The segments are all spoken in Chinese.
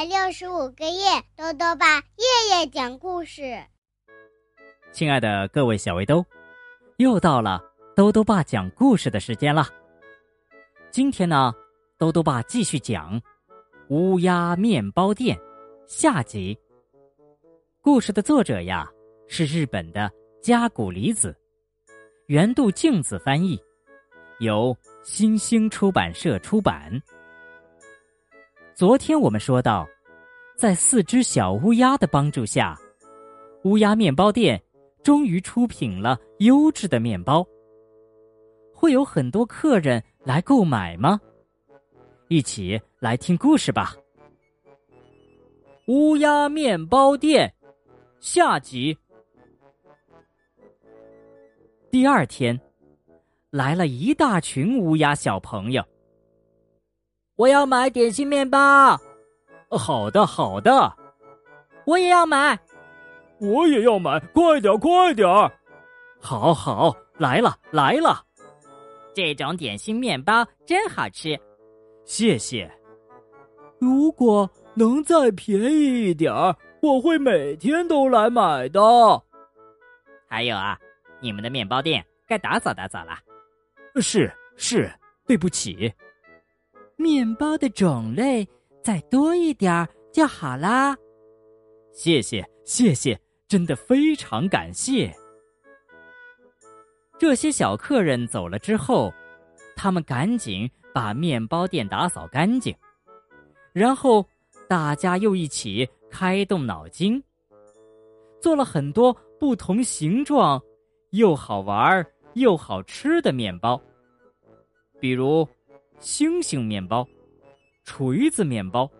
百六十五个夜，豆豆爸夜夜讲故事。亲爱的各位小围兜，又到了豆豆爸讲故事的时间了。今天呢，豆豆爸继续讲《乌鸦面包店》下集。故事的作者呀是日本的加古离子，原度镜子翻译，由新兴出版社出版。昨天我们说到，在四只小乌鸦的帮助下，乌鸦面包店终于出品了优质的面包。会有很多客人来购买吗？一起来听故事吧。乌鸦面包店下集。第二天，来了一大群乌鸦小朋友。我要买点心面包。好的，好的。我也要买。我也要买，快点，快点。好好，来了，来了。这种点心面包真好吃。谢谢。如果能再便宜一点儿，我会每天都来买的。还有啊，你们的面包店该打扫打扫了。是是，对不起。面包的种类再多一点儿就好啦。谢谢谢谢，真的非常感谢。这些小客人走了之后，他们赶紧把面包店打扫干净，然后大家又一起开动脑筋，做了很多不同形状、又好玩又好吃的面包，比如。星星面包、锤子面包、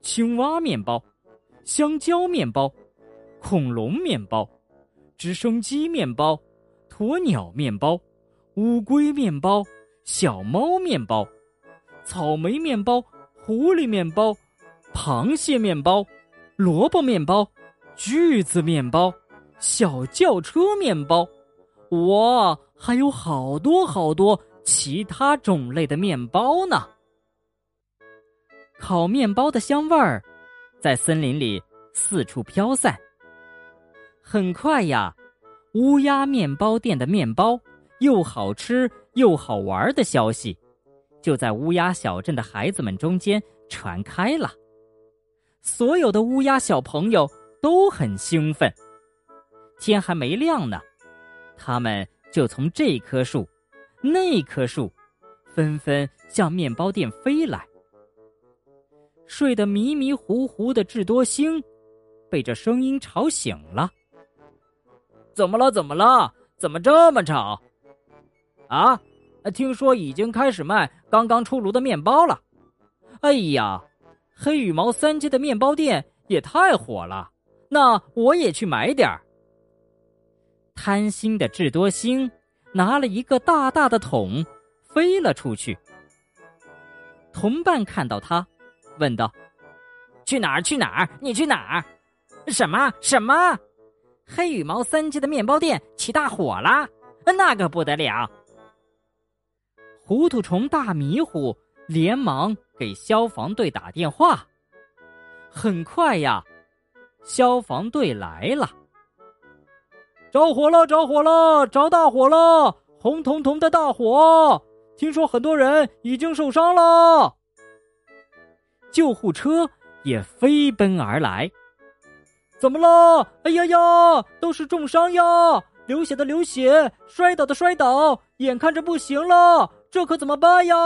青蛙面包、香蕉面包、恐龙面包、直升机面包、鸵鸟面包、乌龟面包、小猫面包、草莓面包、狐狸面包、螃蟹面包、萝卜面包、锯子面包、小轿车面包，哇，还有好多好多。其他种类的面包呢？烤面包的香味儿在森林里四处飘散。很快呀，乌鸦面包店的面包又好吃又好玩的消息就在乌鸦小镇的孩子们中间传开了。所有的乌鸦小朋友都很兴奋。天还没亮呢，他们就从这棵树。那棵树纷纷向面包店飞来。睡得迷迷糊糊的智多星被这声音吵醒了。怎么了？怎么了？怎么这么吵？啊！听说已经开始卖刚刚出炉的面包了。哎呀，黑羽毛三街的面包店也太火了。那我也去买点儿。贪心的智多星。拿了一个大大的桶，飞了出去。同伴看到他，问道：“去哪儿？去哪儿？你去哪儿？什么什么？黑羽毛三街的面包店起大火了？那可不得了！”糊涂虫大迷糊，连忙给消防队打电话。很快呀，消防队来了。着火了！着火了！着大火了！红彤彤的大火！听说很多人已经受伤了。救护车也飞奔而来。怎么了？哎呀呀，都是重伤呀！流血的流血，摔倒的摔倒，眼看着不行了，这可怎么办呀？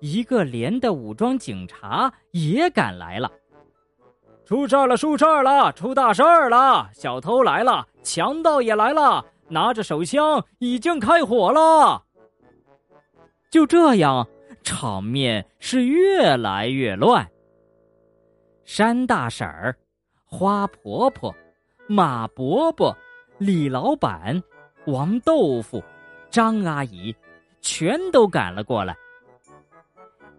一个连的武装警察也赶来了。出事儿了！出事儿了！出大事儿了！小偷来了，强盗也来了，拿着手枪，已经开火了。就这样，场面是越来越乱。山大婶儿、花婆婆、马伯伯、李老板、王豆腐、张阿姨，全都赶了过来。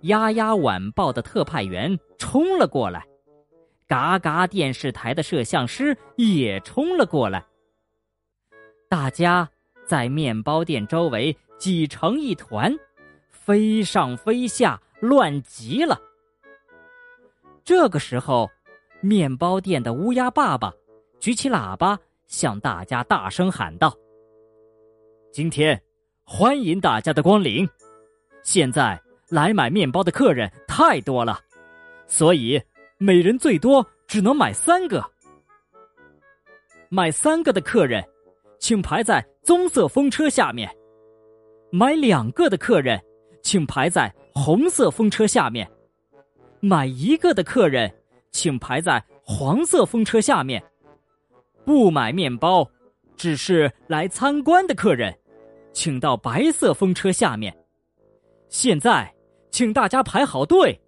丫丫晚报的特派员冲了过来。嘎嘎电视台的摄像师也冲了过来。大家在面包店周围挤成一团，飞上飞下，乱极了。这个时候，面包店的乌鸦爸爸举起喇叭，向大家大声喊道：“今天欢迎大家的光临！现在来买面包的客人太多了，所以每人最多只能买三个。买三个的客人，请排在棕色风车下面；买两个的客人，请排在红色风车下面。”买一个的客人，请排在黄色风车下面；不买面包，只是来参观的客人，请到白色风车下面。现在，请大家排好队。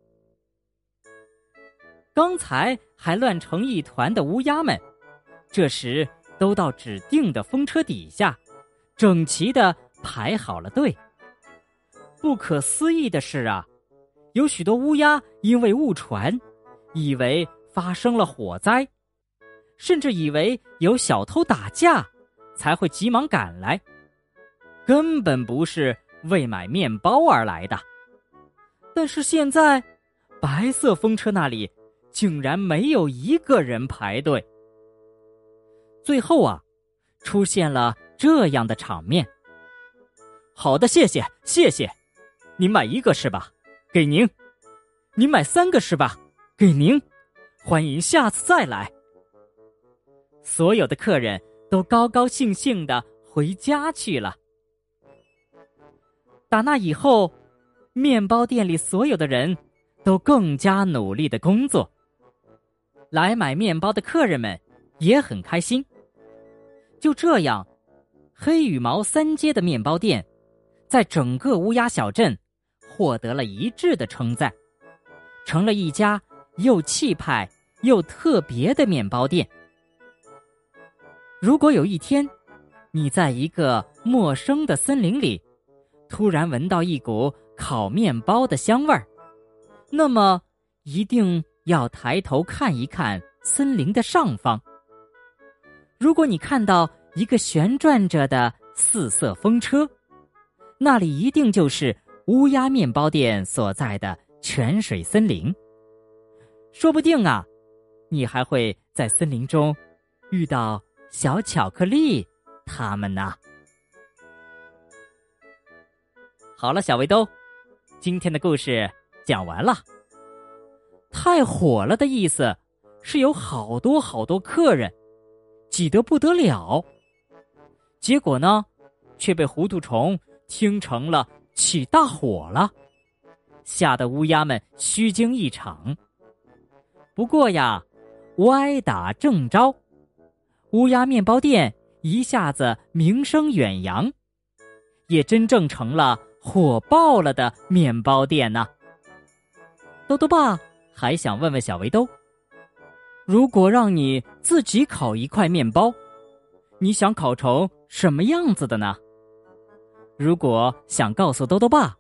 刚才还乱成一团的乌鸦们，这时都到指定的风车底下，整齐的排好了队。不可思议的是啊！有许多乌鸦因为误传，以为发生了火灾，甚至以为有小偷打架，才会急忙赶来，根本不是为买面包而来的。但是现在，白色风车那里竟然没有一个人排队。最后啊，出现了这样的场面。好的，谢谢，谢谢，您买一个是吧？给您，您买三个是吧？给您，欢迎下次再来。所有的客人都高高兴兴的回家去了。打那以后，面包店里所有的人都更加努力的工作。来买面包的客人们也很开心。就这样，黑羽毛三街的面包店，在整个乌鸦小镇。获得了一致的称赞，成了一家又气派又特别的面包店。如果有一天，你在一个陌生的森林里，突然闻到一股烤面包的香味儿，那么一定要抬头看一看森林的上方。如果你看到一个旋转着的四色风车，那里一定就是。乌鸦面包店所在的泉水森林，说不定啊，你还会在森林中遇到小巧克力他们呢。好了，小围兜，今天的故事讲完了。太火了的意思是有好多好多客人挤得不得了，结果呢，却被糊涂虫听成了。起大火了，吓得乌鸦们虚惊一场。不过呀，歪打正着，乌鸦面包店一下子名声远扬，也真正成了火爆了的面包店呢。豆豆爸还想问问小围兜：如果让你自己烤一块面包，你想烤成什么样子的呢？如果想告诉兜兜爸，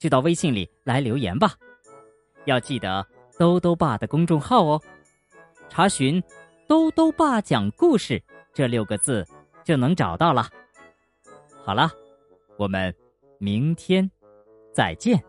就到微信里来留言吧。要记得兜兜爸的公众号哦，查询“兜兜爸讲故事”这六个字就能找到了。好了，我们明天再见。